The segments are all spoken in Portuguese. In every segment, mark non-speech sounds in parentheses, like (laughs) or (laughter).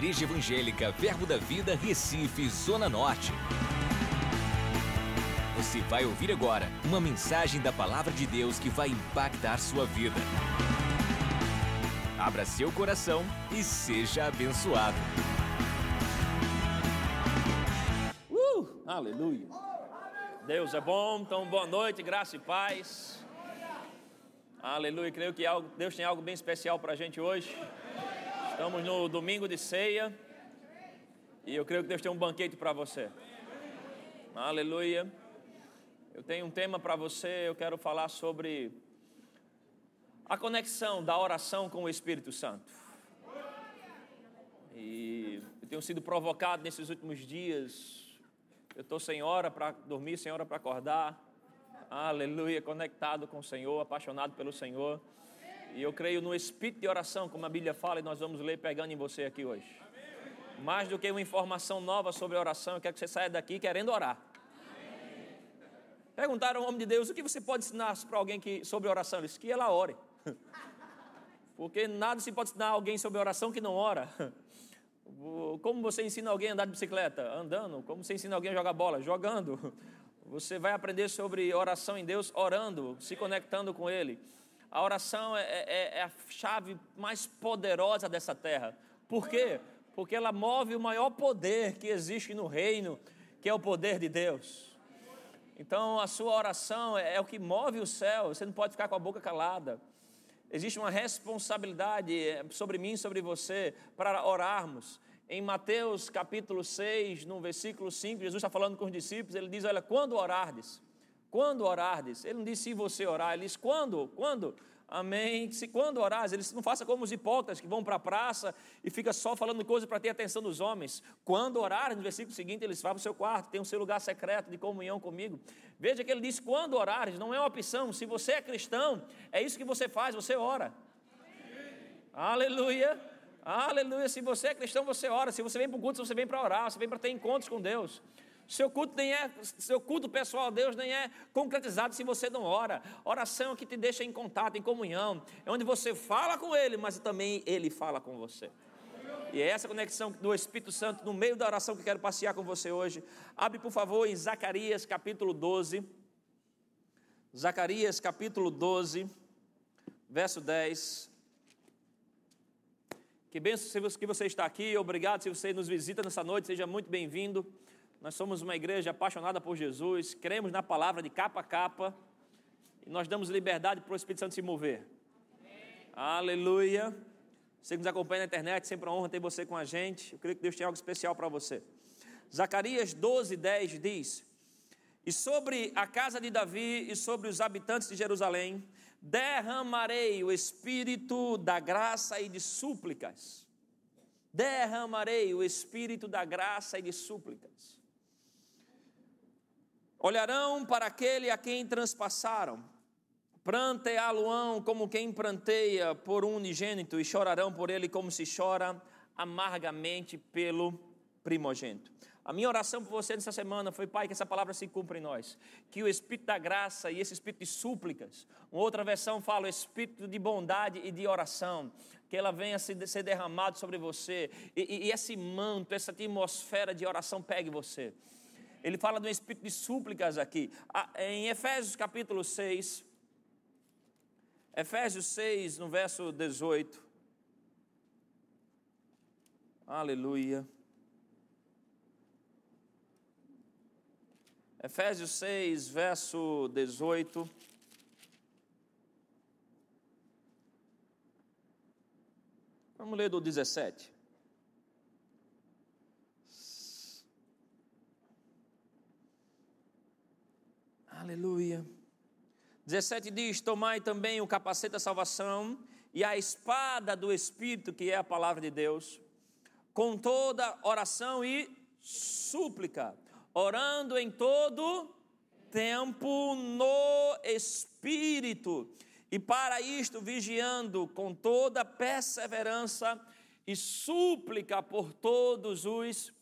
Igreja Evangélica Verbo da Vida, Recife, Zona Norte. Você vai ouvir agora uma mensagem da Palavra de Deus que vai impactar sua vida. Abra seu coração e seja abençoado. Uh, aleluia. Deus é bom, então boa noite, graça e paz. Aleluia, creio que Deus tem algo bem especial para a gente hoje. Estamos no domingo de ceia e eu creio que Deus tem um banquete para você. Aleluia. Eu tenho um tema para você, eu quero falar sobre a conexão da oração com o Espírito Santo. E eu tenho sido provocado nesses últimos dias. Eu estou sem hora para dormir, sem hora para acordar. Aleluia, conectado com o Senhor, apaixonado pelo Senhor. E eu creio no espírito de oração, como a Bíblia fala, e nós vamos ler pegando em você aqui hoje. Mais do que uma informação nova sobre oração, eu quero que você saia daqui querendo orar. Perguntaram ao homem de Deus: o que você pode ensinar para alguém que, sobre oração? Ele disse que ela ore. (laughs) Porque nada se pode ensinar a alguém sobre oração que não ora. (laughs) Como você ensina alguém a andar de bicicleta? Andando. Como você ensina alguém a jogar bola? Jogando. (laughs) Você vai aprender sobre oração em Deus orando, se conectando com Ele. A oração é, é, é a chave mais poderosa dessa terra. Por quê? Porque ela move o maior poder que existe no reino, que é o poder de Deus. Então, a sua oração é, é o que move o céu, você não pode ficar com a boca calada. Existe uma responsabilidade é, sobre mim, sobre você, para orarmos. Em Mateus capítulo 6, no versículo 5, Jesus está falando com os discípulos, ele diz: Olha, quando orardes, quando orardes, ele não disse se você orar, ele disse quando, quando, amém. Se quando orares, ele disse, não faça como os hipócritas que vão para a praça e fica só falando coisas para ter atenção dos homens. Quando orares, no versículo seguinte, ele vá para o seu quarto, tem o seu lugar secreto de comunhão comigo. Veja que ele diz quando orares, não é uma opção. Se você é cristão, é isso que você faz, você ora. Amém. Aleluia. Aleluia. Se você é cristão, você ora. Se você vem para o culto, você vem para orar, você vem para ter encontros com Deus. Seu culto nem é, seu culto pessoal a Deus nem é concretizado se você não ora. Oração é que te deixa em contato, em comunhão. É onde você fala com Ele, mas também Ele fala com você. E é essa conexão do Espírito Santo no meio da oração que quero passear com você hoje. Abre, por favor, em Zacarias capítulo 12. Zacarias capítulo 12, verso 10. Que benção que você está aqui, obrigado se você nos visita nessa noite, seja muito bem-vindo. Nós somos uma igreja apaixonada por Jesus, cremos na palavra de capa a capa e nós damos liberdade para o Espírito Santo se mover. Amém. Aleluia. Você que nos acompanha na internet, sempre uma honra ter você com a gente. Eu creio que Deus tem algo especial para você. Zacarias 12, 10 diz: E sobre a casa de Davi e sobre os habitantes de Jerusalém derramarei o espírito da graça e de súplicas. Derramarei o espírito da graça e de súplicas. Olharão para aquele a quem transpassaram, pranteá-lo-ão como quem pranteia por um unigênito, e chorarão por ele como se chora amargamente pelo primogênito. A minha oração por você nessa semana foi, Pai, que essa palavra se cumpra em nós. Que o Espírito da graça e esse Espírito de súplicas, uma outra versão fala o Espírito de bondade e de oração, que ela venha ser derramado sobre você, e, e esse manto, essa atmosfera de oração pegue você. Ele fala de um espírito de súplicas aqui. Ah, em Efésios capítulo 6, Efésios 6, no verso 18. Aleluia. Efésios 6, verso 18. Vamos ler do 17. Aleluia. 17 diz: Tomai também o capacete da salvação e a espada do Espírito, que é a palavra de Deus, com toda oração e súplica, orando em todo tempo no Espírito, e para isto vigiando com toda perseverança e súplica por todos os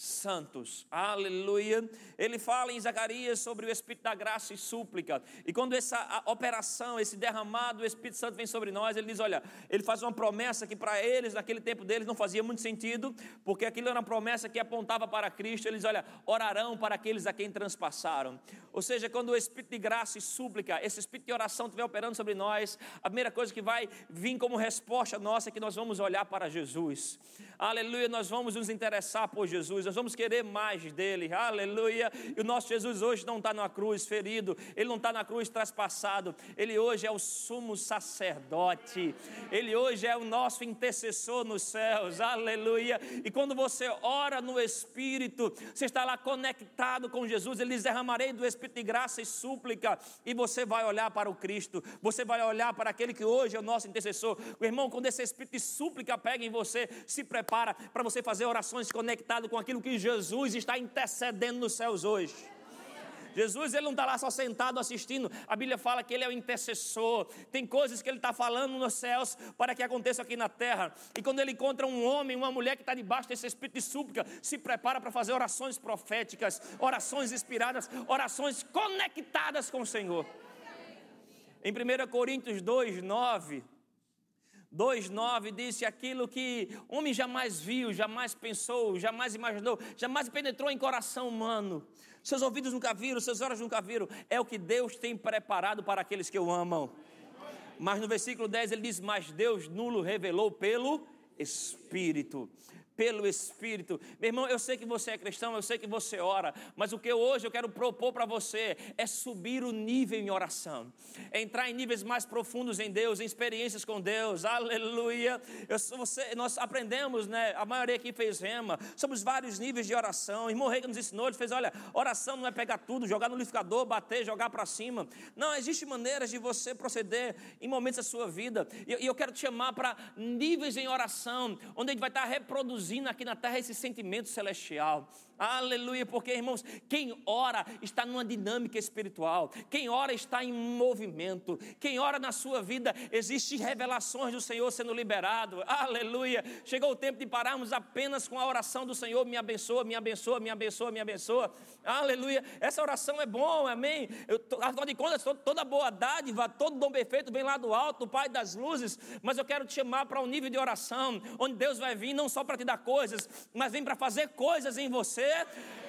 santos. Aleluia. Ele fala em Zacarias sobre o Espírito da graça e súplica. E quando essa operação, esse derramado do Espírito Santo vem sobre nós, ele diz: olha, ele faz uma promessa que para eles, naquele tempo deles, não fazia muito sentido, porque aquilo era uma promessa que apontava para Cristo. Eles, olha, orarão para aqueles a quem transpassaram. Ou seja, quando o Espírito de graça e súplica, esse Espírito de oração estiver operando sobre nós, a primeira coisa que vai vir como resposta nossa é que nós vamos olhar para Jesus. Aleluia, nós vamos nos interessar por Jesus nós vamos querer mais dele, aleluia. E o nosso Jesus hoje não está na cruz ferido, ele não está na cruz traspassado, ele hoje é o sumo sacerdote, ele hoje é o nosso intercessor nos céus, aleluia. E quando você ora no Espírito, você está lá conectado com Jesus, ele diz: derramarei do Espírito de graça e súplica, e você vai olhar para o Cristo, você vai olhar para aquele que hoje é o nosso intercessor. O irmão, quando esse Espírito de súplica pega em você, se prepara para você fazer orações conectado com aquilo aquilo que Jesus está intercedendo nos céus hoje. Jesus ele não está lá só sentado assistindo. A Bíblia fala que ele é o intercessor. Tem coisas que ele está falando nos céus para que aconteça aqui na terra. E quando ele encontra um homem, uma mulher que está debaixo desse espírito de súplica, se prepara para fazer orações proféticas, orações inspiradas, orações conectadas com o Senhor. Em 1 Coríntios 2, 9. 2,9 disse aquilo que homem jamais viu, jamais pensou, jamais imaginou, jamais penetrou em coração humano. Seus ouvidos nunca viram, seus olhos nunca viram. É o que Deus tem preparado para aqueles que o amam. Mas no versículo 10 ele diz: Mas Deus nulo revelou pelo Espírito pelo Espírito. Meu irmão, eu sei que você é cristão, eu sei que você ora, mas o que hoje eu quero propor para você é subir o nível em oração, é entrar em níveis mais profundos em Deus, em experiências com Deus, aleluia. Eu, você, nós aprendemos, né? A maioria aqui fez rema, somos vários níveis de oração. Irmão Rei que nos ensinou, ele fez: olha, oração não é pegar tudo, jogar no liquidificador, bater, jogar para cima. Não, existe maneiras de você proceder em momentos da sua vida, e, e eu quero te chamar para níveis em oração, onde a gente vai estar reproduzindo produzindo aqui na terra esse sentimento celestial. Aleluia, porque irmãos, quem ora está numa dinâmica espiritual, quem ora está em movimento, quem ora na sua vida, existem revelações do Senhor sendo liberado. Aleluia. Chegou o tempo de pararmos apenas com a oração do Senhor, me abençoa, me abençoa, me abençoa, me abençoa. Aleluia. Essa oração é bom, amém. Afinal de contas, toda boa dádiva, todo dom perfeito vem lá do alto, do Pai das luzes, mas eu quero te chamar para um nível de oração, onde Deus vai vir não só para te dar coisas, mas vem para fazer coisas em você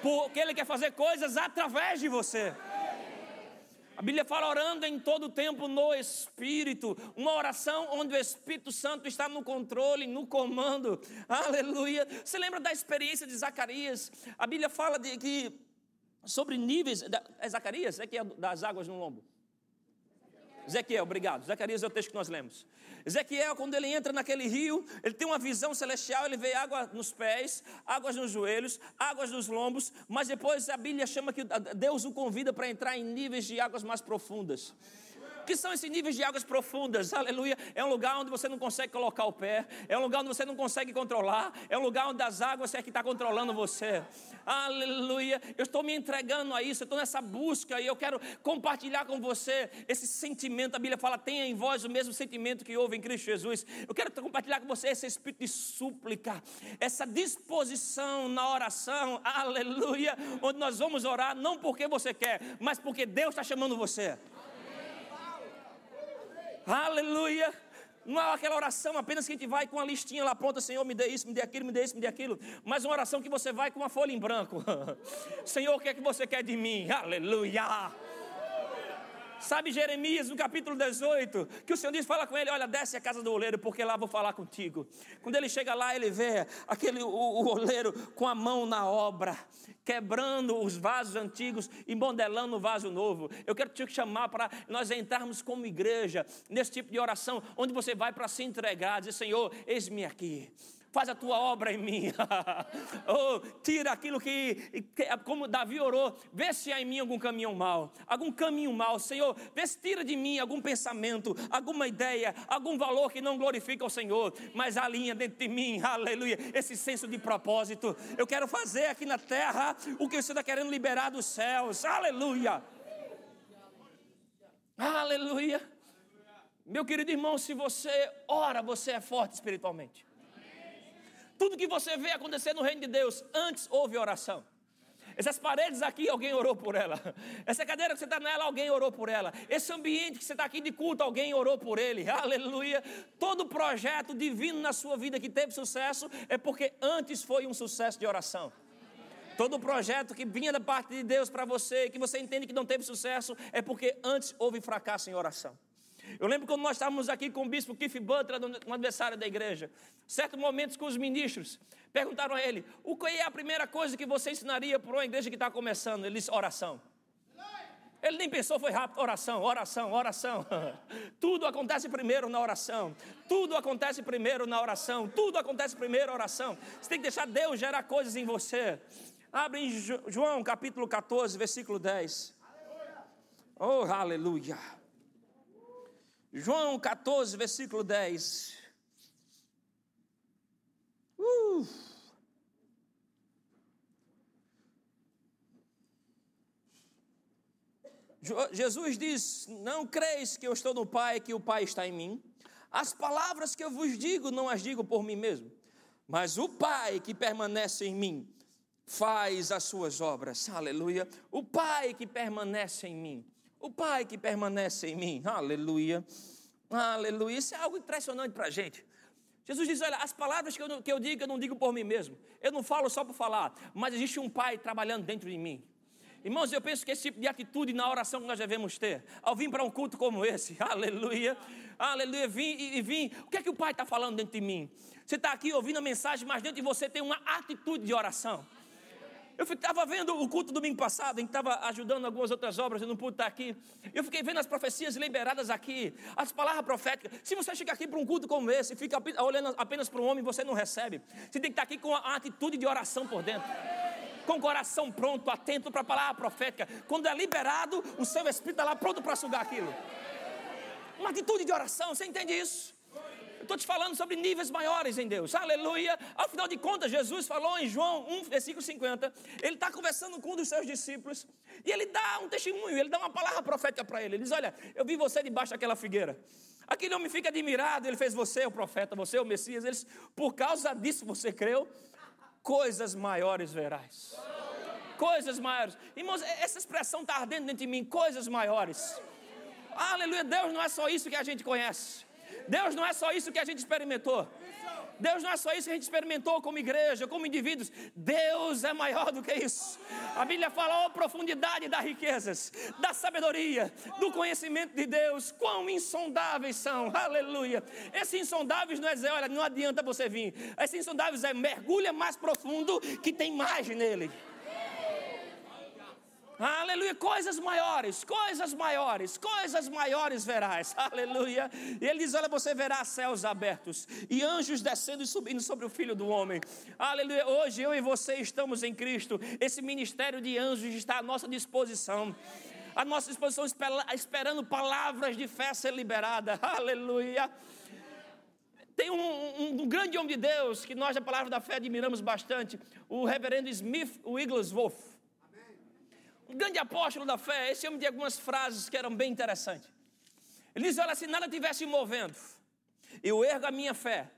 porque Ele quer fazer coisas através de você. A Bíblia fala orando em todo o tempo no Espírito, uma oração onde o Espírito Santo está no controle, no comando. Aleluia. Você lembra da experiência de Zacarias? A Bíblia fala de que sobre níveis. É Zacarias? É que é das águas no lombo. Ezequiel, obrigado. Zacarias é o texto que nós lemos. Ezequiel, quando ele entra naquele rio, ele tem uma visão celestial, ele vê água nos pés, águas nos joelhos, águas nos lombos, mas depois a Bíblia chama que Deus o convida para entrar em níveis de águas mais profundas que são esses níveis de águas profundas? Aleluia. É um lugar onde você não consegue colocar o pé, é um lugar onde você não consegue controlar, é um lugar onde as águas é que está controlando você. Aleluia. Eu estou me entregando a isso, eu estou nessa busca e eu quero compartilhar com você esse sentimento. A Bíblia fala: tenha em vós o mesmo sentimento que houve em Cristo Jesus. Eu quero compartilhar com você esse espírito de súplica, essa disposição na oração, aleluia, onde nós vamos orar não porque você quer, mas porque Deus está chamando você. Aleluia. Não é aquela oração apenas que a gente vai com a listinha lá pronta, Senhor, me dê isso, me dê aquilo, me dê isso, me dê aquilo. Mas uma oração que você vai com uma folha em branco. (laughs) Senhor, o que é que você quer de mim? Aleluia. Sabe Jeremias no capítulo 18, que o Senhor diz, fala com ele, olha, desce a casa do oleiro, porque lá vou falar contigo. Quando ele chega lá, ele vê aquele o, o oleiro com a mão na obra, quebrando os vasos antigos e modelando o vaso novo. Eu quero te chamar para nós entrarmos como igreja nesse tipo de oração, onde você vai para se entregar, dizer, Senhor, eis-me aqui faz a tua obra em mim. (laughs) oh, tira aquilo que, como Davi orou, vê se há em mim algum caminho mal, algum caminho mal, Senhor, vê se tira de mim algum pensamento, alguma ideia, algum valor que não glorifica o Senhor, mas alinha dentro de mim, (laughs) aleluia, esse senso de propósito. Eu quero fazer aqui na terra o que você está querendo liberar dos céus, aleluia. Aleluia. Meu querido irmão, se você ora, você é forte espiritualmente. Tudo que você vê acontecer no reino de Deus, antes houve oração. Essas paredes aqui, alguém orou por ela. Essa cadeira que você está nela, alguém orou por ela. Esse ambiente que você está aqui de culto, alguém orou por ele. (laughs) Aleluia. Todo projeto divino na sua vida que teve sucesso é porque antes foi um sucesso de oração. Todo projeto que vinha da parte de Deus para você, que você entende que não teve sucesso, é porque antes houve fracasso em oração. Eu lembro quando nós estávamos aqui com o bispo Keith Butler, no aniversário da igreja. Certo momentos com os ministros, perguntaram a ele: o que é a primeira coisa que você ensinaria para uma igreja que está começando? Ele disse: oração. Ele nem pensou, foi rápido, oração, oração, oração. (laughs) Tudo acontece primeiro na oração. Tudo acontece primeiro na oração. Tudo acontece primeiro na oração. Você tem que deixar Deus gerar coisas em você. Abre em João capítulo 14, versículo 10. Oh, aleluia. João 14, versículo 10. Uh. Jesus diz: Não creis que eu estou no Pai, que o Pai está em mim. As palavras que eu vos digo, não as digo por mim mesmo, mas o Pai que permanece em mim faz as suas obras. Aleluia. O Pai que permanece em mim. O Pai que permanece em mim. Aleluia. Aleluia. Isso é algo impressionante para a gente. Jesus diz: Olha, as palavras que eu, que eu digo, eu não digo por mim mesmo. Eu não falo só por falar, mas existe um Pai trabalhando dentro de mim. Irmãos, eu penso que esse tipo de atitude na oração que nós devemos ter, ao vir para um culto como esse, (laughs) aleluia, aleluia, vim e vim, o que é que o Pai está falando dentro de mim? Você está aqui ouvindo a mensagem, mas dentro de você tem uma atitude de oração. Eu estava vendo o culto domingo passado, a gente estava ajudando algumas outras obras, eu não pude estar aqui. Eu fiquei vendo as profecias liberadas aqui, as palavras proféticas. Se você chega aqui para um culto como esse e fica olhando apenas para um homem, você não recebe. Você tem que estar aqui com a atitude de oração por dentro. Com o coração pronto, atento para a palavra profética. Quando é liberado, o seu espírito está lá pronto para sugar aquilo. Uma atitude de oração, você entende isso? Estou te falando sobre níveis maiores em Deus. Aleluia. Afinal de contas, Jesus falou em João 1, versículo 50. Ele está conversando com um dos seus discípulos. E ele dá um testemunho, ele dá uma palavra profética para ele. Ele diz: Olha, eu vi você debaixo daquela figueira. Aquele homem fica admirado, ele fez você o profeta, você o Messias. Eles, por causa disso você creu, coisas maiores verás. Coisas maiores. Irmãos, essa expressão está ardendo dentro de mim, coisas maiores. Aleluia, Deus não é só isso que a gente conhece. Deus não é só isso que a gente experimentou. Deus não é só isso que a gente experimentou como igreja, como indivíduos. Deus é maior do que isso. A Bíblia fala a profundidade das riquezas, da sabedoria, do conhecimento de Deus. Quão insondáveis são. Aleluia. Esses insondáveis não é dizer, olha, não adianta você vir. Esses insondáveis é mergulha mais profundo que tem mais nele. Aleluia, coisas maiores, coisas maiores, coisas maiores verás. (laughs) Aleluia. E ele diz: Olha, você verá céus abertos e anjos descendo e subindo sobre o filho do homem. Aleluia. Hoje eu e você estamos em Cristo. Esse ministério de anjos está à nossa disposição. À nossa disposição, esperando palavras de fé ser liberada. (laughs) Aleluia. Tem um, um, um, grande homem de Deus que nós, da palavra da fé, admiramos bastante, o reverendo Smith Wigglesworth um grande apóstolo da fé, esse homem tinha algumas frases que eram bem interessantes. Ele diz: Olha, se nada estivesse movendo, eu ergo a minha fé,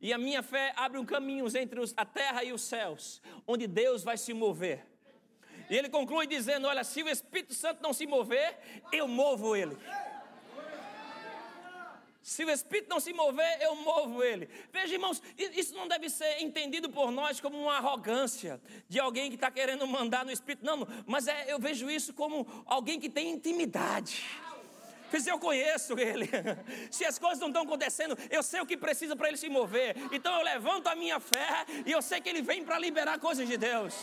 e a minha fé abre um caminho entre a terra e os céus, onde Deus vai se mover. E ele conclui dizendo: Olha, se o Espírito Santo não se mover, eu movo ele. Se o Espírito não se mover, eu movo ele. Veja, irmãos, isso não deve ser entendido por nós como uma arrogância de alguém que está querendo mandar no Espírito. Não, mas é, eu vejo isso como alguém que tem intimidade. Se eu conheço ele, (laughs) se as coisas não estão acontecendo, eu sei o que precisa para ele se mover. Então eu levanto a minha fé e eu sei que ele vem para liberar coisas de Deus.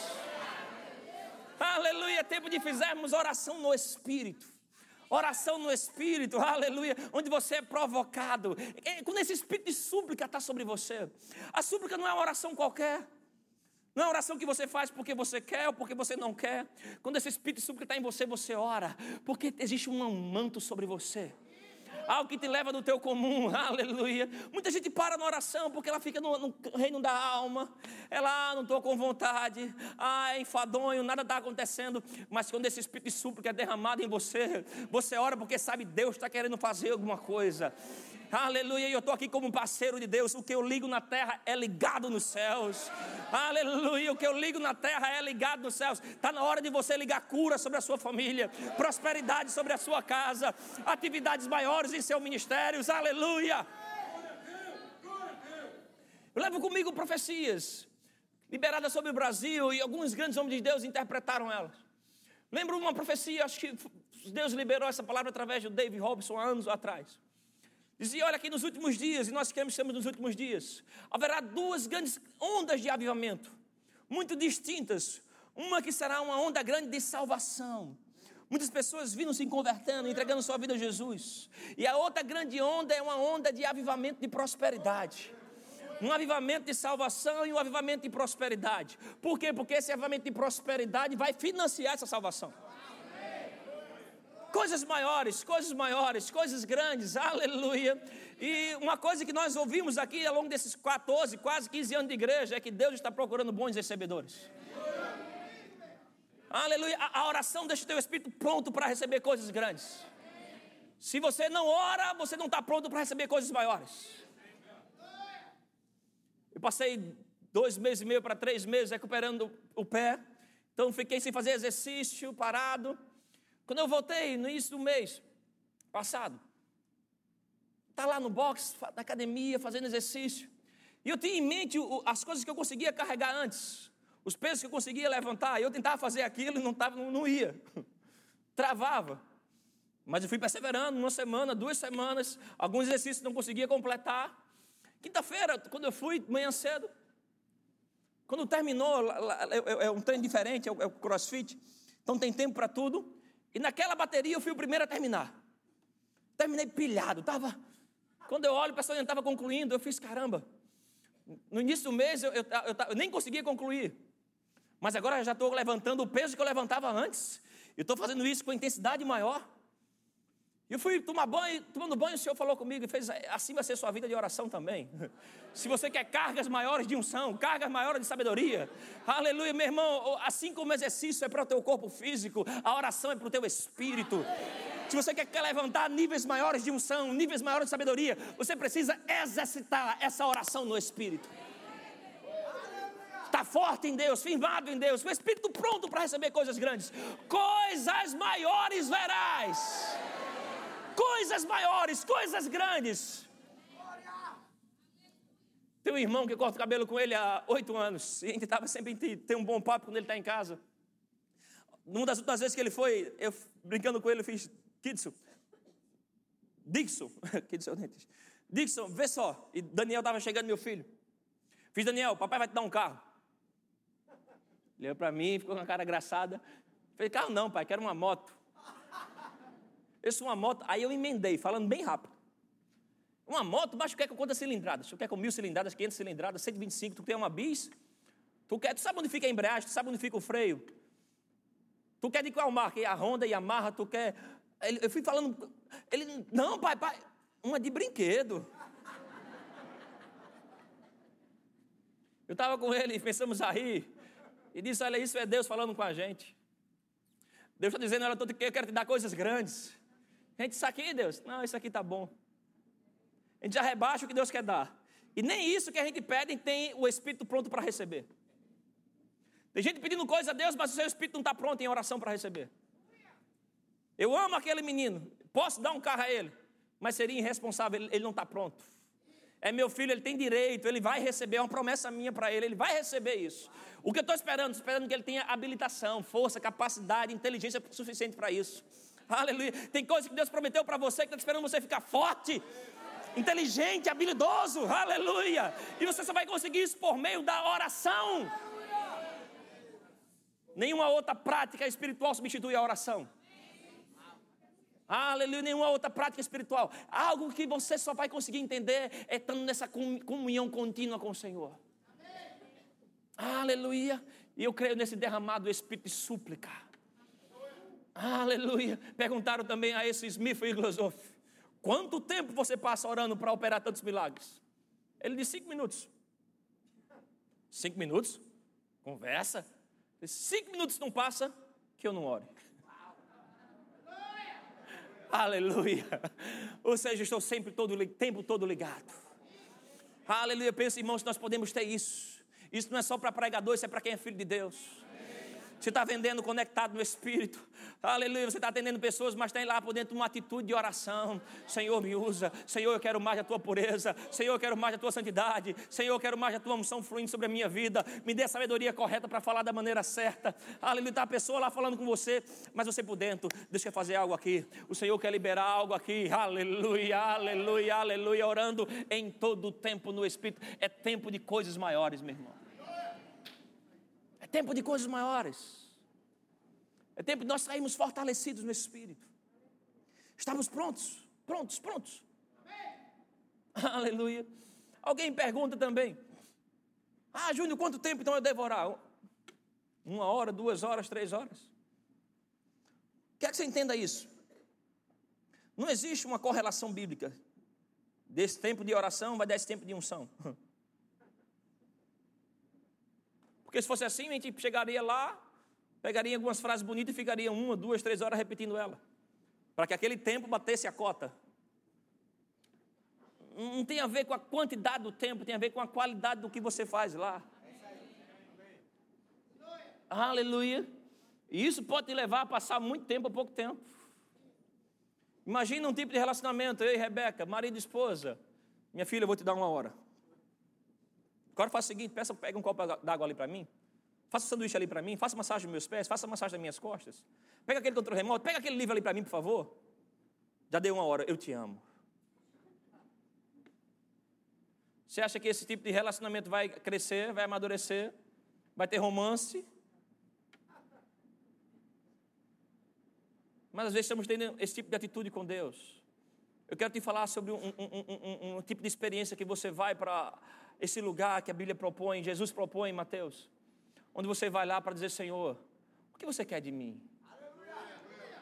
Aleluia, é tempo de fizermos oração no Espírito. Oração no Espírito, aleluia, onde você é provocado. Quando esse espírito de súplica está sobre você, a súplica não é uma oração qualquer. Não é oração que você faz porque você quer ou porque você não quer. Quando esse espírito de súplica está em você, você ora, porque existe um manto sobre você algo que te leva do teu comum, (laughs) aleluia. Muita gente para na oração porque ela fica no, no reino da alma, ela, ah, não estou com vontade, ah, é enfadonho, nada está acontecendo, mas quando esse espírito de súplica é derramado em você, você ora porque sabe Deus está querendo fazer alguma coisa. Aleluia. Eu estou aqui como parceiro de Deus. O que eu ligo na terra é ligado nos céus. Aleluia. O que eu ligo na terra é ligado nos céus. Está na hora de você ligar cura sobre a sua família, prosperidade sobre a sua casa, atividades maiores em seus ministérios. Aleluia. Eu levo comigo profecias liberadas sobre o Brasil e alguns grandes homens de Deus interpretaram elas. Lembro uma profecia, acho que Deus liberou essa palavra através de David Robson há anos atrás. Dizia: Olha, aqui nos últimos dias, e nós queremos estamos nos últimos dias, haverá duas grandes ondas de avivamento, muito distintas. Uma que será uma onda grande de salvação. Muitas pessoas vindo se convertendo, entregando sua vida a Jesus. E a outra grande onda é uma onda de avivamento de prosperidade um avivamento de salvação e um avivamento de prosperidade. Por quê? Porque esse avivamento de prosperidade vai financiar essa salvação. Coisas maiores, coisas maiores, coisas grandes, (laughs) aleluia. E uma coisa que nós ouvimos aqui ao longo desses 14, quase 15 anos de igreja é que Deus está procurando bons recebedores. Aleluia. A, a oração deixa o teu espírito pronto para receber coisas grandes. Se você não ora, você não está pronto para receber coisas maiores. Eu passei dois meses e meio para três meses recuperando o pé. Então fiquei sem fazer exercício, parado. Quando eu voltei no início do mês passado, tá lá no box da academia fazendo exercício. E eu tinha em mente as coisas que eu conseguia carregar antes, os pesos que eu conseguia levantar. Eu tentava fazer aquilo e não, tava, não, ia. (laughs) Travava. Mas eu fui perseverando, uma semana, duas semanas, alguns exercícios não conseguia completar. Quinta-feira, quando eu fui, manhã cedo, quando terminou, é, é um treino diferente, é o crossfit, então tem tempo para tudo. E naquela bateria eu fui o primeiro a terminar. Terminei pilhado, estava. Quando eu olho, o pessoal ainda estava concluindo, eu fiz caramba. No início do mês eu, eu, eu, eu nem conseguia concluir. Mas agora eu já estou levantando o peso que eu levantava antes. E estou fazendo isso com intensidade maior. Eu fui tomar banho, tomando banho, o Senhor falou comigo e fez assim vai ser sua vida de oração também. (laughs) Se você quer cargas maiores de unção, cargas maiores de sabedoria, aleluia, meu irmão, assim como o exercício é para o teu corpo físico, a oração é para o teu espírito. Se você quer levantar níveis maiores de unção, níveis maiores de sabedoria, você precisa exercitar essa oração no espírito. Está forte em Deus, firmado em Deus, com o espírito pronto para receber coisas grandes. Coisas maiores verás coisas maiores, coisas grandes. Tem um irmão que corta o cabelo com ele há oito anos. E a gente estava sempre tem um bom papo quando ele está em casa. Numa das últimas vezes que ele foi, eu brincando com ele, eu fiz, Kidson, Dixon, (laughs) Kidson, é Dixon, vê só. E Daniel estava chegando, meu filho. Fiz, Daniel, papai vai te dar um carro. Ele olhou para mim, ficou com a cara engraçada. Falei, carro não, pai, quero uma moto. Isso uma moto, aí eu emendei, falando bem rápido. Uma moto, mas tu quer com quantas cilindradas? Tu quer com mil cilindradas, 500 cilindradas, 125, tu quer uma bis? Tu, quer, tu sabe onde fica a embreagem, tu sabe onde fica o freio? Tu quer de qual marca? A Honda e a Marra, tu quer... Eu fui falando, ele, não pai, pai, uma de brinquedo. Eu estava com ele e pensamos a rir. E disse, olha, isso é Deus falando com a gente. Deus está dizendo, olha, eu quero te dar coisas grandes. A gente, isso aqui, Deus, não, isso aqui está bom. A gente já rebaixa o que Deus quer dar. E nem isso que a gente pede tem o Espírito pronto para receber. Tem gente pedindo coisa a Deus, mas o seu Espírito não está pronto em oração para receber. Eu amo aquele menino, posso dar um carro a ele, mas seria irresponsável, ele, ele não está pronto. É meu filho, ele tem direito, ele vai receber, é uma promessa minha para ele, ele vai receber isso. O que eu estou esperando? Estou esperando que ele tenha habilitação, força, capacidade, inteligência suficiente para isso. Aleluia. Tem coisa que Deus prometeu para você que está esperando você ficar forte, inteligente, habilidoso. Aleluia. E você só vai conseguir isso por meio da oração. Nenhuma outra prática espiritual substitui a oração. Aleluia, nenhuma outra prática espiritual. Algo que você só vai conseguir entender é estando nessa comunhão contínua com o Senhor. Aleluia. E eu creio nesse derramado espírito de súplica. Aleluia. Perguntaram também a esse Smith Wigglesworth: quanto tempo você passa orando para operar tantos milagres? Ele disse: cinco minutos. Cinco minutos? Conversa. Cinco minutos não passa que eu não ore. Aleluia. Ou seja, estou sempre todo tempo todo ligado. Aleluia. Pensa, irmãos, nós podemos ter isso. Isso não é só para pregador, isso é para quem é filho de Deus. Você está vendendo conectado no Espírito. Aleluia. Você está atendendo pessoas, mas tem lá por dentro uma atitude de oração. Senhor, me usa. Senhor, eu quero mais da tua pureza. Senhor, eu quero mais da tua santidade. Senhor, eu quero mais da tua unção fluindo sobre a minha vida. Me dê a sabedoria correta para falar da maneira certa. Aleluia. Está a pessoa lá falando com você, mas você por dentro, deixa eu fazer algo aqui. O Senhor quer liberar algo aqui. Aleluia, aleluia, aleluia. Orando em todo o tempo no Espírito. É tempo de coisas maiores, meu irmão. É tempo de coisas maiores. É tempo de nós sairmos fortalecidos no Espírito. Estamos prontos, prontos, prontos. Amém. Aleluia. Alguém pergunta também: Ah, Júnior, quanto tempo então eu devorar? Uma hora, duas horas, três horas? Quer que você entenda isso? Não existe uma correlação bíblica desse tempo de oração vai dar esse tempo de unção. (laughs) Porque se fosse assim, a gente chegaria lá, pegaria algumas frases bonitas e ficaria uma, duas, três horas repetindo ela. Para que aquele tempo batesse a cota. Não tem a ver com a quantidade do tempo, tem a ver com a qualidade do que você faz lá. Aleluia. E isso pode te levar a passar muito tempo ou pouco tempo. Imagina um tipo de relacionamento, eu e Rebeca, marido e esposa. Minha filha, eu vou te dar uma hora. Agora faça o seguinte, peça, pega um copo d'água ali para mim. Faça um sanduíche ali para mim, faça massagem nos meus pés, faça massagem nas minhas costas. Pega aquele controle remoto, pega aquele livro ali para mim, por favor. Já deu uma hora, eu te amo. Você acha que esse tipo de relacionamento vai crescer, vai amadurecer, vai ter romance? Mas às vezes estamos tendo esse tipo de atitude com Deus. Eu quero te falar sobre um, um, um, um tipo de experiência que você vai para esse lugar que a Bíblia propõe, Jesus propõe Mateus, onde você vai lá para dizer: Senhor, o que você quer de mim? Aleluia.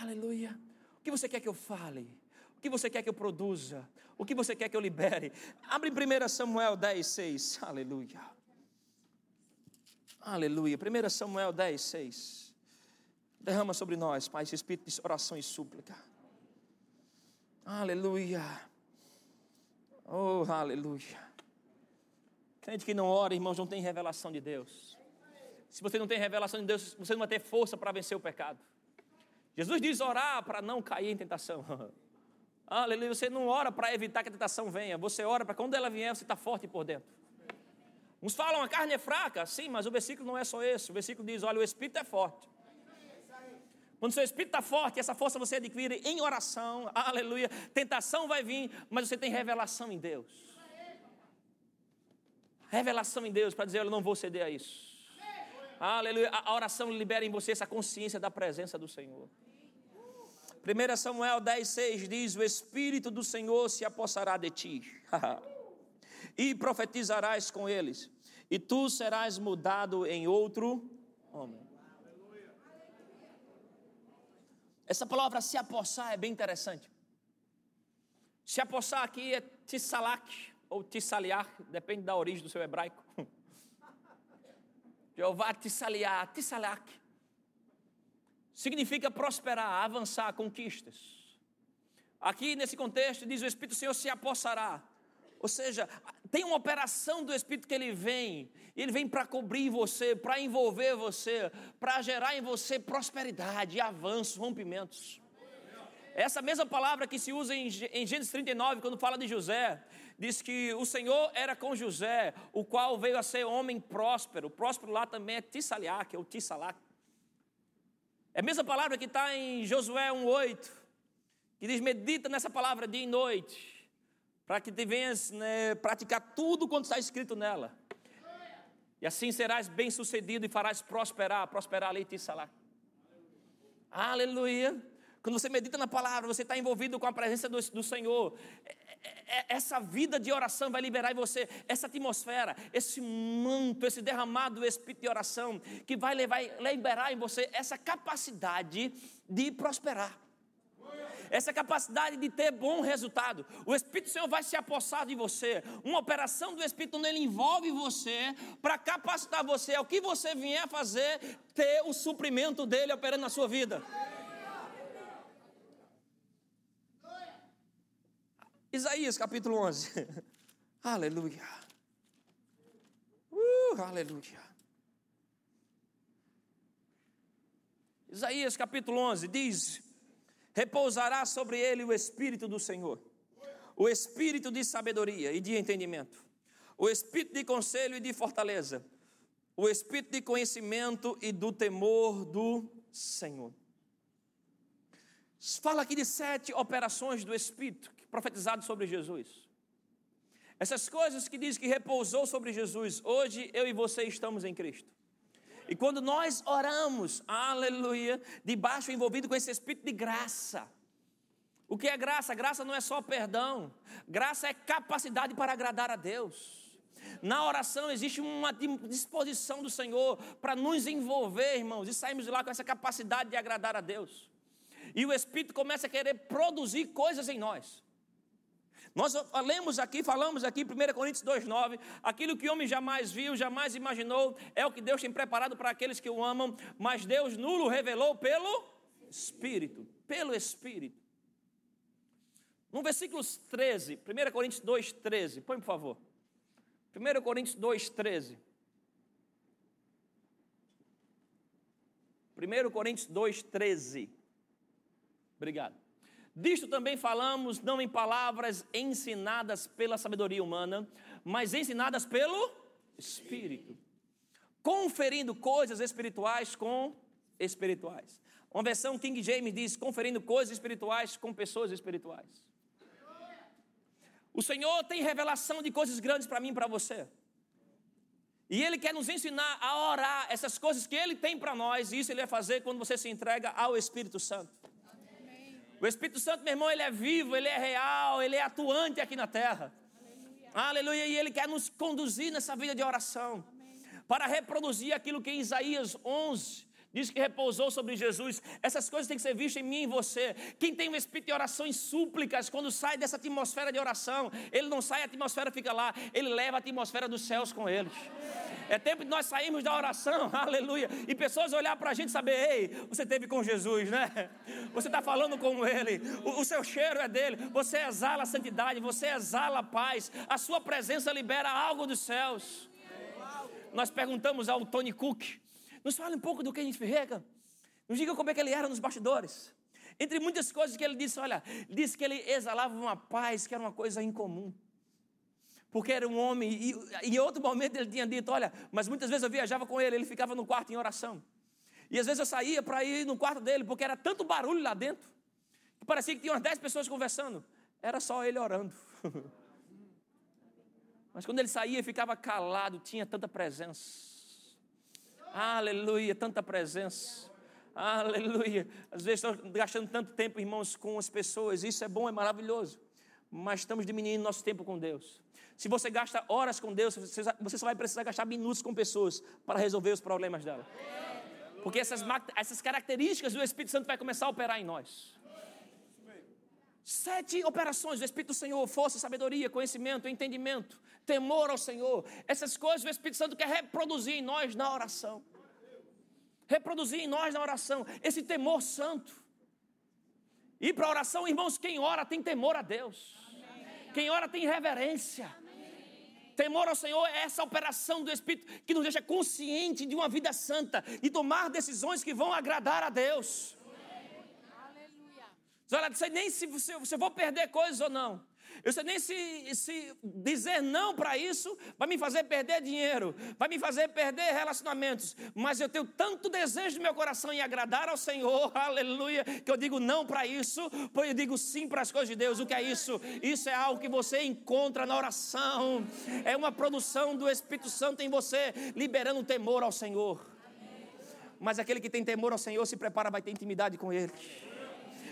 Aleluia. O que você quer que eu fale? O que você quer que eu produza? O que você quer que eu libere? Abre em 1 Samuel 10, 6. Aleluia. Aleluia. 1 Samuel 10, 6. Derrama sobre nós, Pai, esse espírito de oração e súplica. Aleluia. Oh, aleluia. Crente que não ora, irmãos, não tem revelação de Deus. Se você não tem revelação de Deus, você não vai ter força para vencer o pecado. Jesus diz orar para não cair em tentação. (laughs) Aleluia. Você não ora para evitar que a tentação venha. Você ora para quando ela vier, você está forte por dentro. Uns falam a carne é fraca, sim, mas o versículo não é só esse. O versículo diz: olha, o espírito é forte. Quando seu espírito está forte, essa força você adquire em oração, aleluia. Tentação vai vir, mas você tem revelação em Deus. Revelação em Deus para dizer: Eu não vou ceder a isso. Aleluia. A oração libera em você essa consciência da presença do Senhor. 1 Samuel 10, 6 diz: O Espírito do Senhor se apossará de ti, (laughs) e profetizarás com eles, e tu serás mudado em outro homem. Essa palavra se apossar é bem interessante. Se apossar aqui é tissalak ou tissaliar, depende da origem do seu hebraico. (laughs) Jeová tissaliar, tissalak. Significa prosperar, avançar, conquistas. Aqui nesse contexto diz o Espírito Senhor se apossará. Ou seja, tem uma operação do Espírito que ele vem, ele vem para cobrir você, para envolver você, para gerar em você prosperidade, avanços, rompimentos. Essa mesma palavra que se usa em, Gênesis 39, quando fala de José, diz que o Senhor era com José, o qual veio a ser homem próspero. Próspero lá também é Tissaliac, ou Tissalak. É a mesma palavra que está em Josué 1,8, que diz: medita nessa palavra dia e noite para que te venhas né, praticar tudo quanto está escrito nela. E assim serás bem sucedido e farás prosperar, prosperar ali e salar. Aleluia. Quando você medita na palavra, você está envolvido com a presença do, do Senhor. É, é, é, essa vida de oração vai liberar em você essa atmosfera, esse manto, esse derramado do Espírito de oração, que vai levar, liberar em você essa capacidade de prosperar essa capacidade de ter bom resultado. O Espírito do Senhor vai se apossar de você. Uma operação do Espírito onde ele envolve você para capacitar você ao que você vier a fazer, ter o suprimento dele operando na sua vida. Isaías capítulo 11. (laughs) aleluia. Uh, aleluia. Isaías capítulo 11 diz: Repousará sobre ele o Espírito do Senhor, o Espírito de sabedoria e de entendimento, o Espírito de conselho e de fortaleza, o Espírito de conhecimento e do temor do Senhor. Fala aqui de sete operações do Espírito profetizado sobre Jesus. Essas coisas que diz que repousou sobre Jesus, hoje eu e você estamos em Cristo. E quando nós oramos, aleluia, debaixo envolvido com esse espírito de graça. O que é graça? Graça não é só perdão, graça é capacidade para agradar a Deus. Na oração existe uma disposição do Senhor para nos envolver, irmãos, e sairmos de lá com essa capacidade de agradar a Deus. E o Espírito começa a querer produzir coisas em nós. Nós lemos aqui, falamos aqui, 1 Coríntios 2,9, aquilo que o homem jamais viu, jamais imaginou, é o que Deus tem preparado para aqueles que o amam, mas Deus nulo revelou pelo Espírito, pelo Espírito. No versículo 13, 1 Coríntios 2,13, põe por favor. 1 Coríntios 2,13. 1 Coríntios 2,13. Obrigado. Disto também falamos, não em palavras ensinadas pela sabedoria humana, mas ensinadas pelo Espírito, conferindo coisas espirituais com espirituais. Uma versão King James diz: conferindo coisas espirituais com pessoas espirituais. O Senhor tem revelação de coisas grandes para mim e para você. E Ele quer nos ensinar a orar essas coisas que Ele tem para nós, e isso Ele vai fazer quando você se entrega ao Espírito Santo. O Espírito Santo, meu irmão, ele é vivo, ele é real, ele é atuante aqui na terra. Aleluia. Aleluia. E ele quer nos conduzir nessa vida de oração. Amém. Para reproduzir aquilo que em Isaías 11 diz que repousou sobre Jesus. Essas coisas têm que ser vistas em mim e em você. Quem tem um espírito de oração em súplicas, quando sai dessa atmosfera de oração, ele não sai, a atmosfera fica lá, ele leva a atmosfera dos céus com eles. É tempo de nós sairmos da oração, (laughs) aleluia, e pessoas olhar para a gente e saber: ei, você teve com Jesus, né? Você está falando com Ele, o, o, seu cheiro é dele, você exala a santidade, você exala a paz, a sua presença libera algo dos céus. Nós perguntamos ao Tony Cook, nos fale um pouco do que a gente rega, nos diga como é que ele era nos bastidores. Entre muitas coisas que ele disse, olha, disse que ele exalava uma paz que era uma coisa incomum porque era um homem, e em outro momento ele tinha dito: Olha, mas muitas vezes eu viajava com ele, ele ficava no quarto em oração. E às vezes eu saía para ir no quarto dele, porque era tanto barulho lá dentro, que parecia que tinha umas dez pessoas conversando. Era só ele orando. (laughs) mas quando ele saía, ficava calado, tinha tanta presença. Aleluia, tanta presença. Aleluia. Às vezes estamos gastando tanto tempo, irmãos, com as pessoas. Isso é bom, é maravilhoso. Mas estamos diminuindo nosso tempo com Deus. Se você gasta horas com Deus, você só vai precisar gastar minutos com pessoas para resolver os problemas dela. Porque essas, essas características do Espírito Santo vai começar a operar em nós. Sete operações do Espírito do Senhor: força, sabedoria, conhecimento, entendimento, temor ao Senhor. Essas coisas o Espírito Santo quer reproduzir em nós na oração. Reproduzir em nós na oração esse temor santo. E para a oração, irmãos, quem ora tem temor a Deus. Quem ora tem reverência. Temor ao Senhor é essa operação do Espírito que nos deixa consciente de uma vida santa e tomar decisões que vão agradar a Deus. Aleluia. Olha, não sei nem se, se, se eu vou perder coisas ou não. Eu sei nem se, se dizer não para isso vai me fazer perder dinheiro, vai me fazer perder relacionamentos, mas eu tenho tanto desejo no meu coração em agradar ao Senhor, (laughs) aleluia, que eu digo não para isso, pois eu digo sim para as coisas de Deus. O que é isso? Isso é algo que você encontra na oração, é uma produção do Espírito Santo em você, liberando temor ao Senhor. Mas aquele que tem temor ao Senhor se prepara, vai ter intimidade com Ele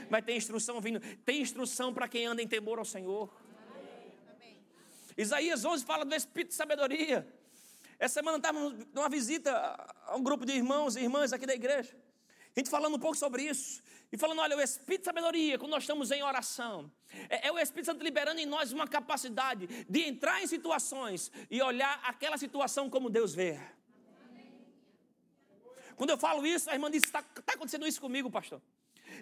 vai ter instrução vindo. Tem instrução para quem anda em temor ao Senhor. Amém. Isaías 11 fala do espírito de sabedoria. Essa semana estávamos numa visita a um grupo de irmãos e irmãs aqui da igreja. A gente falando um pouco sobre isso. E falando, olha, o Espírito de sabedoria, quando nós estamos em oração, é, é, o Espírito Santo liberando em nós uma capacidade de entrar em situações e olhar aquela situação como Deus vê. Quando eu falo isso, a irmã disse: está tá acontecendo isso comigo, pastor.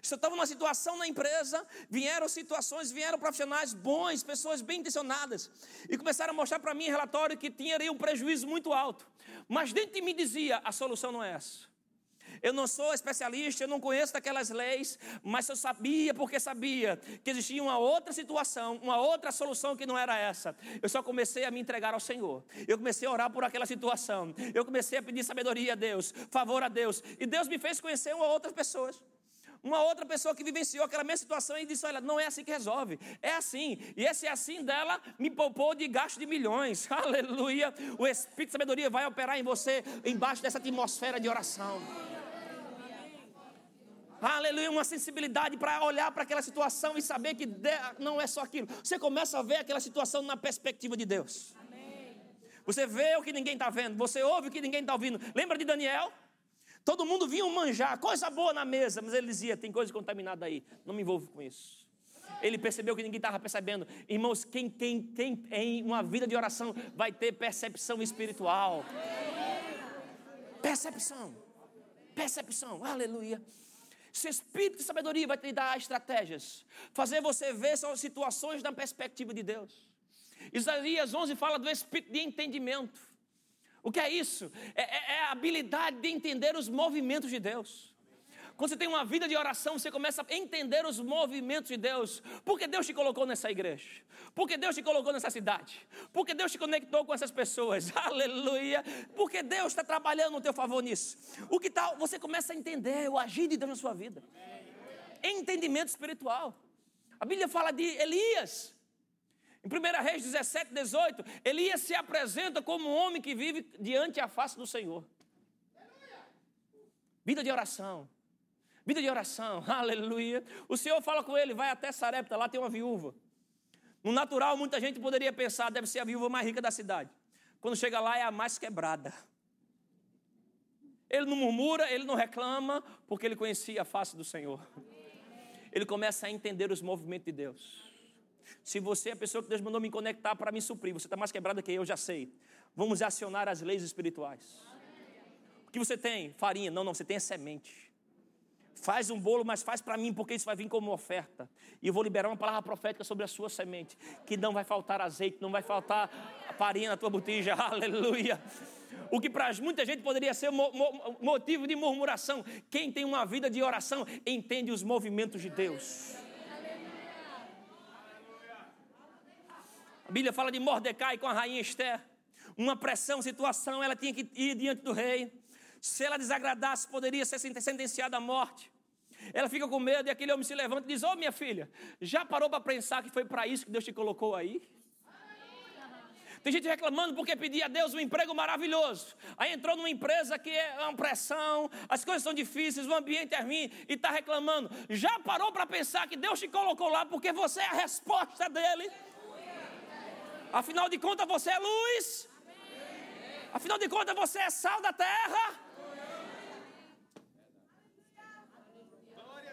Se eu estava numa situação na empresa, vieram situações, vieram profissionais bons, pessoas bem intencionadas, e começaram a mostrar para mim relatório que tinha um prejuízo muito alto. Mas dentro de mim dizia: a solução não é essa. Eu não sou especialista, eu não conheço daquelas leis, mas eu sabia, porque sabia, que existia uma outra situação, uma outra solução que não era essa. Eu só comecei a me entregar ao Senhor. Eu comecei a orar por aquela situação. Eu comecei a pedir sabedoria a Deus, favor a Deus. E Deus me fez conhecer uma outras pessoas. Uma outra pessoa que vivenciou aquela mesma situação e disse: Olha, não é assim que resolve, é assim. E esse assim dela me poupou de gasto de milhões. (laughs) Aleluia. O Espírito de sabedoria vai operar em você, embaixo dessa atmosfera de oração. Aleluia, uma sensibilidade para olhar para aquela situação e saber que não é só aquilo. Você começa a ver aquela situação na perspectiva de Deus. Você vê o que ninguém está vendo, você ouve o que ninguém está ouvindo. Lembra de Daniel? Todo mundo vinha manjar, coisa boa na mesa, mas ele dizia: tem coisa contaminada aí, não me envolvo com isso. Ele percebeu que ninguém estava percebendo. Irmãos, quem, quem tem em uma vida de oração vai ter percepção espiritual. Percepção. Percepção. Aleluia. Esse espírito de sabedoria vai te dar estratégias, fazer você ver só situações da perspectiva de Deus. Isaías 11 fala do espírito de entendimento. O que é isso? É, é, é a habilidade de entender os movimentos de Deus. Quando você tem uma vida de oração, você começa a entender os movimentos de Deus. Por que Deus te colocou nessa igreja? Por que Deus te colocou nessa cidade? Por que Deus te conectou com essas pessoas? (laughs) Aleluia! Porque Deus está trabalhando no teu favor nisso. O que tal? Você começa a entender o agir de Deus na sua vida. Entendimento espiritual. A Bíblia fala de Elias. Em 1 Reis 17, 18, Elias se apresenta como um homem que vive diante a face do Senhor. Vida de oração. Vida de oração, (laughs) aleluia. O Senhor fala com ele, vai até Sarepta, lá tem uma viúva. No natural, muita gente poderia pensar, deve ser a viúva mais rica da cidade. Quando chega lá, é a mais quebrada. Ele não murmura, ele não reclama, porque ele conhecia a face do Senhor. Ele começa a entender os movimentos de Deus. Se você é a pessoa que Deus mandou me conectar para me suprir, você está mais quebrada que eu, já sei. Vamos acionar as leis espirituais. O que você tem? Farinha. Não, não, você tem a semente. Faz um bolo, mas faz para mim, porque isso vai vir como oferta. E eu vou liberar uma palavra profética sobre a sua semente. Que não vai faltar azeite, não vai faltar farinha na tua botija. (laughs) Aleluia. O que para muita gente poderia ser motivo de murmuração. Quem tem uma vida de oração entende os movimentos de Deus. A Bíblia fala de Mordecai com a rainha Esther. Uma pressão, situação, ela tinha que ir diante do rei. Se ela desagradasse, poderia ser sentenciada à morte. Ela fica com medo e aquele homem se levanta e diz: Ô oh, minha filha, já parou para pensar que foi para isso que Deus te colocou aí? Tem gente reclamando porque pedia a Deus um emprego maravilhoso. Aí entrou numa empresa que é uma pressão, as coisas são difíceis, o ambiente é ruim e está reclamando. Já parou para pensar que Deus te colocou lá porque você é a resposta dele? Afinal de contas, você é luz. Afinal de contas, você é sal da terra.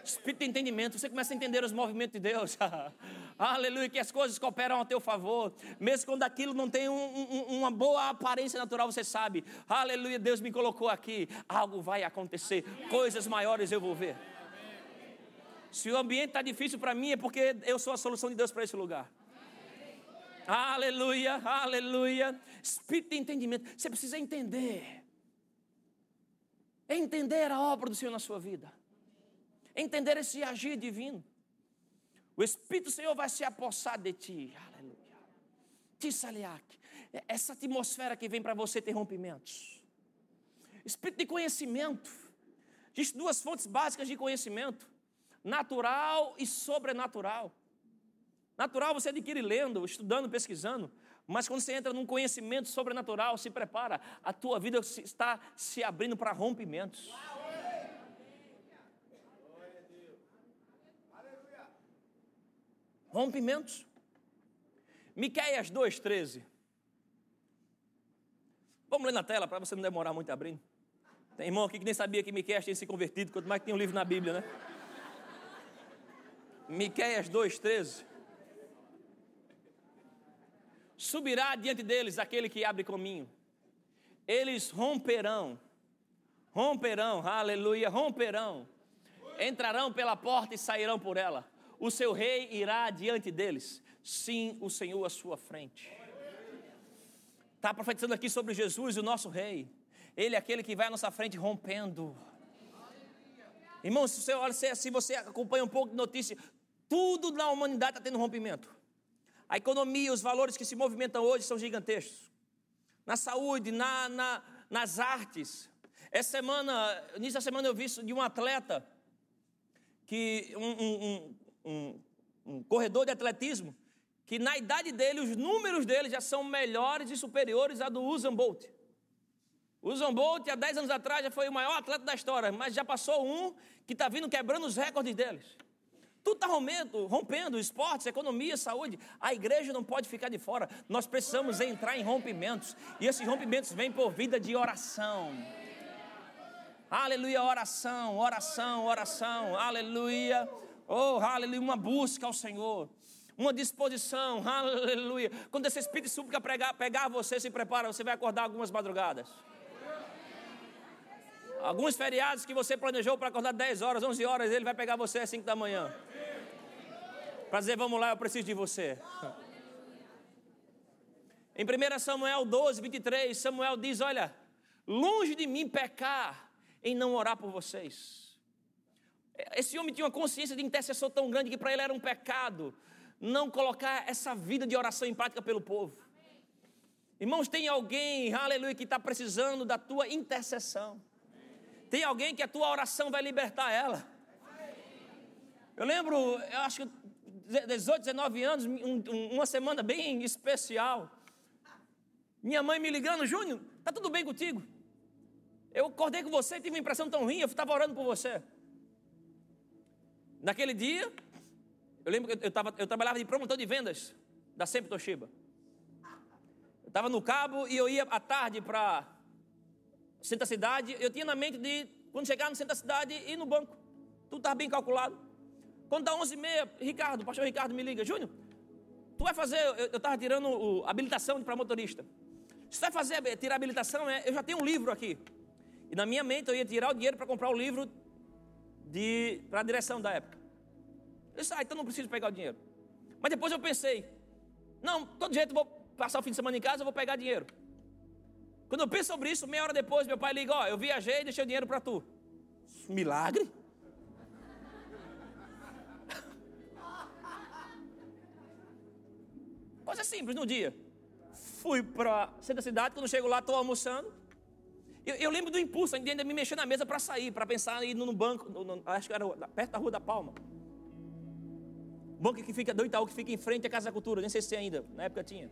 Espírito de entendimento, você começa a entender os movimentos de Deus. (laughs) Aleluia, que as coisas cooperam a teu favor. Mesmo quando aquilo não tem um, um, uma boa aparência natural, você sabe. Aleluia, Deus me colocou aqui. Algo vai acontecer. Coisas maiores eu vou ver. Se o ambiente está difícil para mim, é porque eu sou a solução de Deus para esse lugar. Aleluia, aleluia. Espírito de entendimento. Você precisa entender. Entender a obra do Senhor na sua vida entender esse agir divino. O Espírito do Senhor vai se apossar de ti. Aleluia. Tissaliak. É essa atmosfera que vem para você ter rompimentos. Espírito de conhecimento. Existem duas fontes básicas de conhecimento: natural e sobrenatural. Natural você adquire lendo, estudando, pesquisando. Mas quando você entra num conhecimento sobrenatural, se prepara, a tua vida está se abrindo para rompimentos. rompimentos. Miqueias 2,13. Vamos ler na tela para você não demorar muito abrindo. Tem irmão aqui que nem sabia que Miqueias tinha se convertido, quanto mais que tem um livro na Bíblia, né? Miqueias 2,13. Subirá diante deles aquele que abre caminho. Eles romperão, romperão, aleluia, romperão Entrarão pela porta e sairão por ela. O seu rei irá diante deles. Sim, o Senhor à sua frente. Está profetizando aqui sobre Jesus, o nosso rei. Ele é aquele que vai à nossa frente rompendo. Irmão, se você, olha, se você acompanha um pouco de notícia, tudo na humanidade está tendo rompimento. A economia, os valores que se movimentam hoje são gigantescos. Na saúde, na, na, nas artes. Essa semana, nessa semana eu vi de um atleta, que um, um, um, um corredor de atletismo, que na idade dele, os números dele já são melhores e superiores a do Usain Bolt. Usain Bolt, há 10 anos atrás, já foi o maior atleta da história, mas já passou um que está vindo quebrando os recordes deles. Tudo está rompendo, rompendo, esportes, economia, saúde. A igreja não pode ficar de fora. Nós precisamos entrar em rompimentos. E esses rompimentos vêm por vida de oração. Aleluia, oração, oração, oração. Aleluia. Oh, aleluia, uma busca ao Senhor uma disposição, aleluia. Quando esse espírito súplica pegar você, se prepara, você vai acordar algumas madrugadas. Alguns feriados que você planejou para acordar 10 horas, 11 horas, ele vai pegar você às 5 da manhã. Para dizer, vamos lá, eu preciso de você. Em 1 Samuel 12, 23, Samuel diz: Olha, longe de mim pecar em não orar por vocês. Esse homem tinha uma consciência de intercessor tão grande que para ele era um pecado não colocar essa vida de oração em prática pelo povo. Irmãos, tem alguém, aleluia, que está precisando da tua intercessão. Tem alguém que a tua oração vai libertar ela. Eu lembro, eu acho que 18, 19 anos, um, uma semana bem especial. Minha mãe me ligando, Júnior, tá tudo bem contigo? Eu acordei com você, tive uma impressão tão ruim, eu estava orando por você. Naquele dia, eu lembro que eu, tava, eu trabalhava de promotor de vendas da Sempre Toshiba. Eu estava no cabo e eu ia à tarde para centro da cidade. Eu tinha na mente de, quando chegar no da cidade, ir no banco. Tudo estava bem calculado. Quando dá 11h30, Ricardo, o pastor Ricardo me liga, Júnior, tu vai fazer, eu estava tirando o, habilitação para motorista. Se vai fazer, tirar a habilitação, é, eu já tenho um livro aqui. E na minha mente eu ia tirar o dinheiro para comprar o livro para a direção da época. Eu disse, ah, então não preciso pegar o dinheiro. Mas depois eu pensei, não, todo jeito vou passar o fim de semana em casa, eu vou pegar dinheiro. Quando eu penso sobre isso, meia hora depois, meu pai liga, ó, eu viajei e deixei o dinheiro para tu. Milagre? (laughs) Coisa simples no dia. Fui para centro da cidade, quando chego lá, estou almoçando. Eu, eu, lembro do impulso, ainda me mexer na mesa para sair, para pensar em ir no banco, no, no, acho que era perto da Rua da Palma. Banco que fica do Itaú, que fica em frente à Casa da Cultura, nem sei se ainda, na época tinha.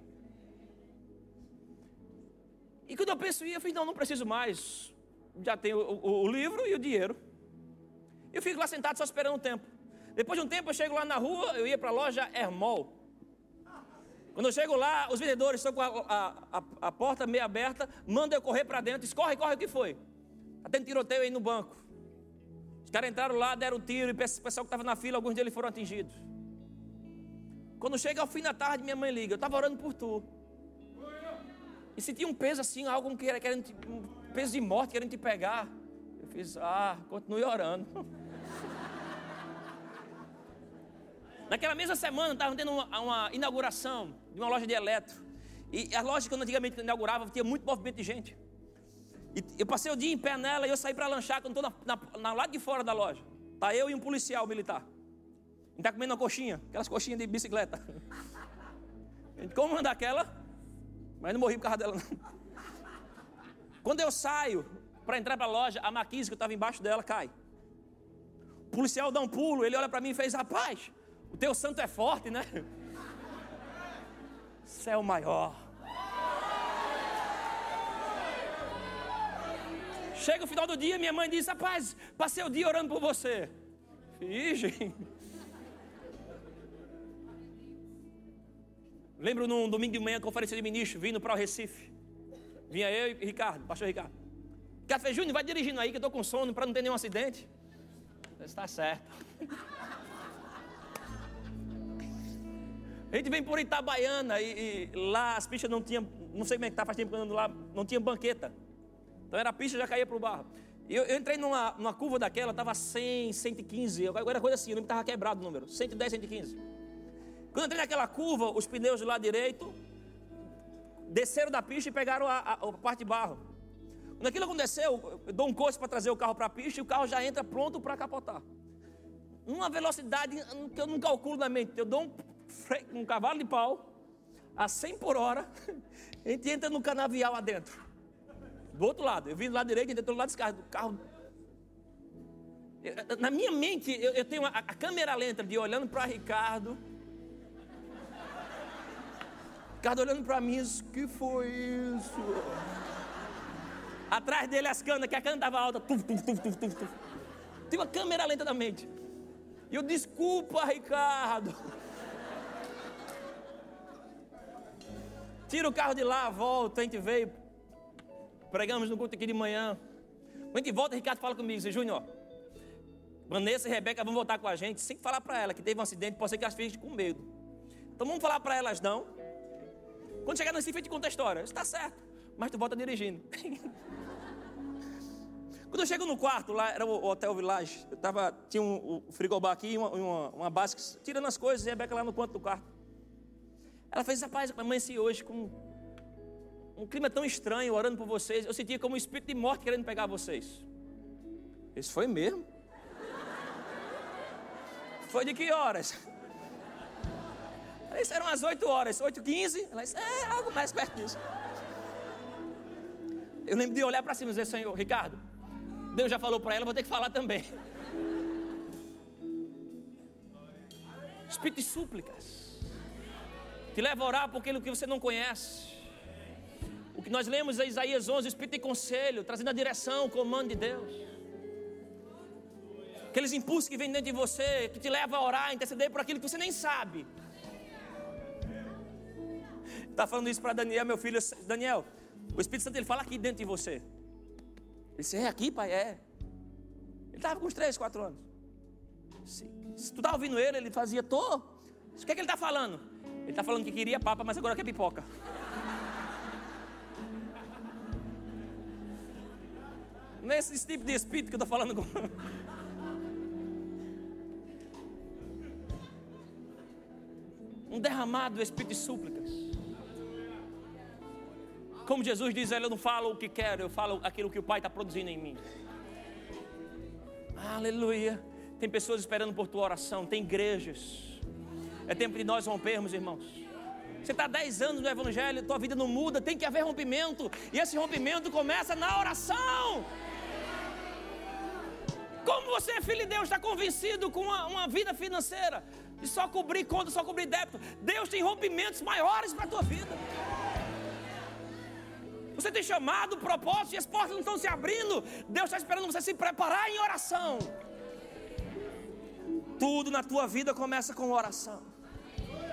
E quando eu penso eu falei, não, não preciso mais. Já tenho o, o, o livro e o dinheiro. Eu fico lá sentado só esperando um tempo. Depois de um tempo eu chego lá na rua, eu ia para a loja Hermol. Quando eu chego lá, os vendedores estão com a, a, a, a porta meio aberta, mandam eu correr para dentro, diz, corre, corre, o que foi? Está tendo tiroteio aí no banco. Os caras entraram lá, deram tiro, e o pessoal que estava na fila, alguns deles foram atingidos. Quando chega ao fim da tarde, minha mãe liga, eu estava orando por tu. E sentia um peso assim, algo que era querendo um peso de morte, querendo te pegar. Eu fiz, ah, continue orando. (laughs) Naquela mesma semana, estava tendo uma, uma, inauguração de uma loja de eletro. E a loja, quando antigamente inaugurava, tinha muito movimento de gente. E eu passei o dia em pé nela e eu saí para lanchar quando estou na, na, na, lado de fora da loja. Tá eu e um policial militar gente está comendo uma coxinha, aquelas coxinhas de bicicleta. A gente daquela, mas não morri por causa dela. Não. Quando eu saio para entrar para a loja, a maquise que eu estava embaixo dela cai. O policial dá um pulo, ele olha para mim e fez: Rapaz, o teu santo é forte, né? Céu maior. Chega o final do dia, minha mãe diz: Rapaz, passei o dia orando por você. Ih, Lembro num domingo de manhã, conferência de ministro, vindo para o Recife. Vinha eu e Ricardo, pastor Ricardo. Café Júnior, vai dirigindo aí que eu estou com sono para não ter nenhum acidente. Está certo. A gente vem por Itabaiana e, e lá as pistas não tinham, não sei como é que está, faz tempo que eu ando lá, não tinha banqueta. Então era a pista já caía para o barro. Eu, eu entrei numa, numa curva daquela, estava 100, 115, agora coisa assim, lembro que estava quebrado o número, 110, 115. Quando entrei naquela curva, os pneus do lado direito desceram da pista e pegaram a, a, a parte de barro. Quando aquilo aconteceu, eu dou um coice para trazer o carro para a pista e o carro já entra pronto para capotar. Numa velocidade que eu não calculo na mente. Eu dou um, um cavalo de pau a 100 por hora, (laughs) a gente entra no canavial adentro. Do outro lado, eu vim do lado direito e do lado esquerdo do carro. Na minha mente, eu, tenho a, a, câmera lenta de olhando para Ricardo. Ricardo olhando para mim, o que foi isso? Atrás dele as canas, que a cana estava alta. Tuf, tuf, tuf, tuf, tuf, tuf. Tem uma câmera lenta da mente. E eu, desculpa, Ricardo. Tira o carro de lá, volta, a gente veio. Pregamos no culto aqui de manhã. Quando a gente volta, Ricardo fala comigo, Júnior, Vanessa e Rebeca vão voltar com a gente, sem falar para ela que teve um acidente, pode ser que elas fiquem com medo. Então vamos falar para elas não. Quando chegar no Recife, a gente conta a história. Está certo, mas tu volta dirigindo. (laughs) Quando eu chego no quarto, lá era o Hotel Village, eu tava, tinha um, um frigobar aqui e uma, uma, uma tirando as coisas, e a Rebeca lá no canto do quarto. Ela fez, rapaz, amanheci hoje com um clima tão estranho, orando por vocês. Eu sentia como um espírito de morte querendo pegar vocês. Isso foi mesmo? Foi de que horas? Isso eram as 8 horas, 8 h 15 Ela disse, é algo mais perto disso. Eu lembro de olhar para cima e dizer, Senhor, Ricardo, Deus já falou para ela, vou ter que falar também. Espírito de súplicas te leva a orar por aquilo que você não conhece. O que nós lemos é Isaías 11, Espírito de conselho, trazendo a direção, o comando de Deus. Aqueles impulsos que vêm dentro de você, que te levam a orar, a interceder por aquilo que você nem sabe. Está falando isso para Daniel, meu filho. Daniel, o Espírito Santo ele fala aqui dentro de você. Ele disse: É aqui, pai? É. Ele estava com uns 3, 4 anos. Se, se tu estava ouvindo ele, ele fazia: Tô. O que, é que ele está falando? Ele está falando que queria papa, mas agora quer pipoca. (laughs) Não é esse tipo de espírito que eu estou falando com. Um derramado do espírito de súplicas. Como Jesus diz, eu não falo o que quero, eu falo aquilo que o Pai está produzindo em mim. Aleluia. Tem pessoas esperando por tua oração, tem igrejas é tempo de nós rompermos, irmãos. Você está 10 anos no Evangelho, tua vida não muda, tem que haver rompimento. E esse rompimento começa na oração. Como você, filho de Deus, está convencido com uma, uma, vida financeira de só cobrir conta, só cobrir débito? Deus tem rompimentos maiores para a tua vida. Você tem chamado, propósito e as portas não estão se abrindo. Deus está esperando você se preparar em oração. Tudo na tua vida começa com oração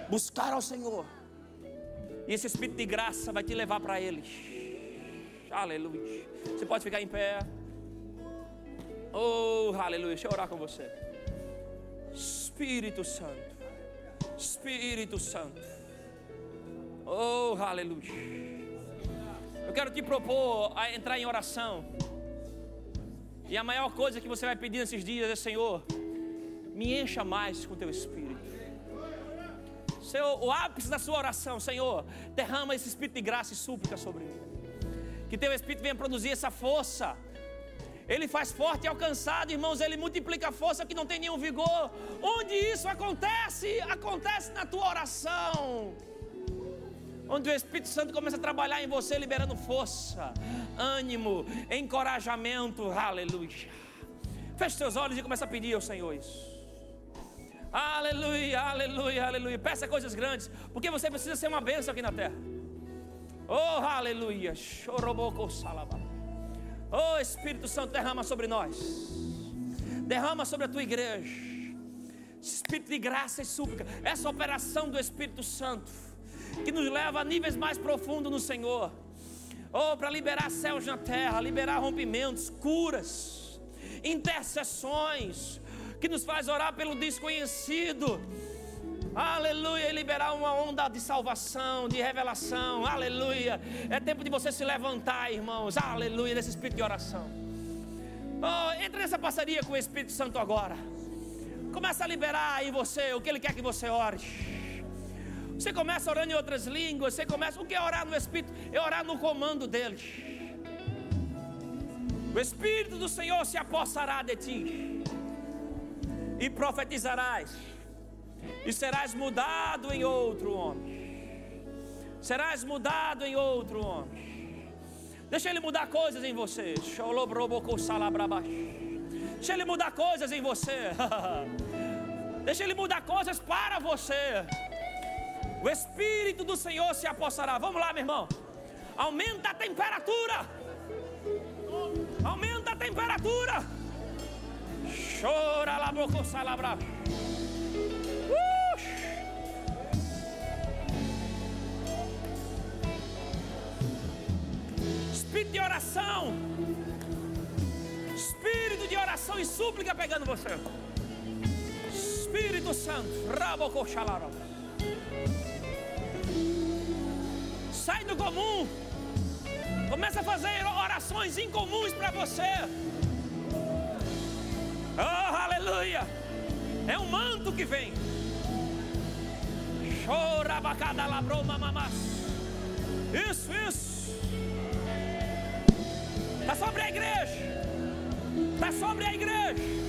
buscar ao Senhor. E esse Espírito de graça vai te levar para Ele. Aleluia. Você pode ficar em pé. Oh, aleluia. Deixa eu orar com você. Espírito Santo. Espírito Santo. Oh, aleluia. Eu quero te propor a entrar em oração. E a maior coisa que você vai pedir nesses dias é: Senhor, me encha mais com teu Espírito. O ápice da sua oração, Senhor, derrama esse espírito de graça e súplica sobre mim. Que teu espírito venha produzir essa força. Ele faz forte e alcançado, irmãos, ele multiplica a força que não tem nenhum vigor. Onde isso acontece? Acontece na tua oração. Onde o Espírito Santo começa a trabalhar em você, liberando força, ânimo, encorajamento. Aleluia. Feche seus olhos e começa a pedir ao Senhor isso. Aleluia, aleluia, aleluia. Peça coisas grandes, porque você precisa ser uma bênção aqui na terra. Oh, aleluia. Oh, Espírito Santo, derrama sobre nós. Derrama sobre a tua igreja. Espírito de graça e súplica. Essa operação do Espírito Santo que nos leva a níveis mais profundos no Senhor. Oh, para liberar céus na terra, liberar rompimentos, curas, intercessões, que nos faz orar pelo desconhecido. Aleluia, e liberar uma onda de salvação, de revelação. Aleluia. É tempo de você se levantar, irmãos. Aleluia, nesse espírito de oração. Oh, entre nessa parceria com o Espírito Santo agora. Começa a liberar em você o que Ele quer que você ore. Você começa orando em outras línguas. Você começa. O que é orar no Espírito? É orar no comando dele. O Espírito do Senhor se apossará de ti. E profetizarás. E serás mudado em outro homem. Serás mudado em outro homem. Deixa ele mudar coisas em você. Deixa ele mudar coisas em você. (laughs) Deixa ele mudar coisas para você. O Espírito do Senhor se apossará. Vamos lá, meu irmão. Aumenta a temperatura. Aumenta a temperatura. Chora lá, boca, salabra. Espírito de oração. Espírito de oração e súplica pegando você. Espírito Santo. Rabocochalarabra. Do comum. Começa a fazer orações incomuns para você. Oh, aleluia. É um manto que vem. Chora, bacada, labrou, mamamás. Isso, isso. Está sobre a igreja. Está sobre a igreja.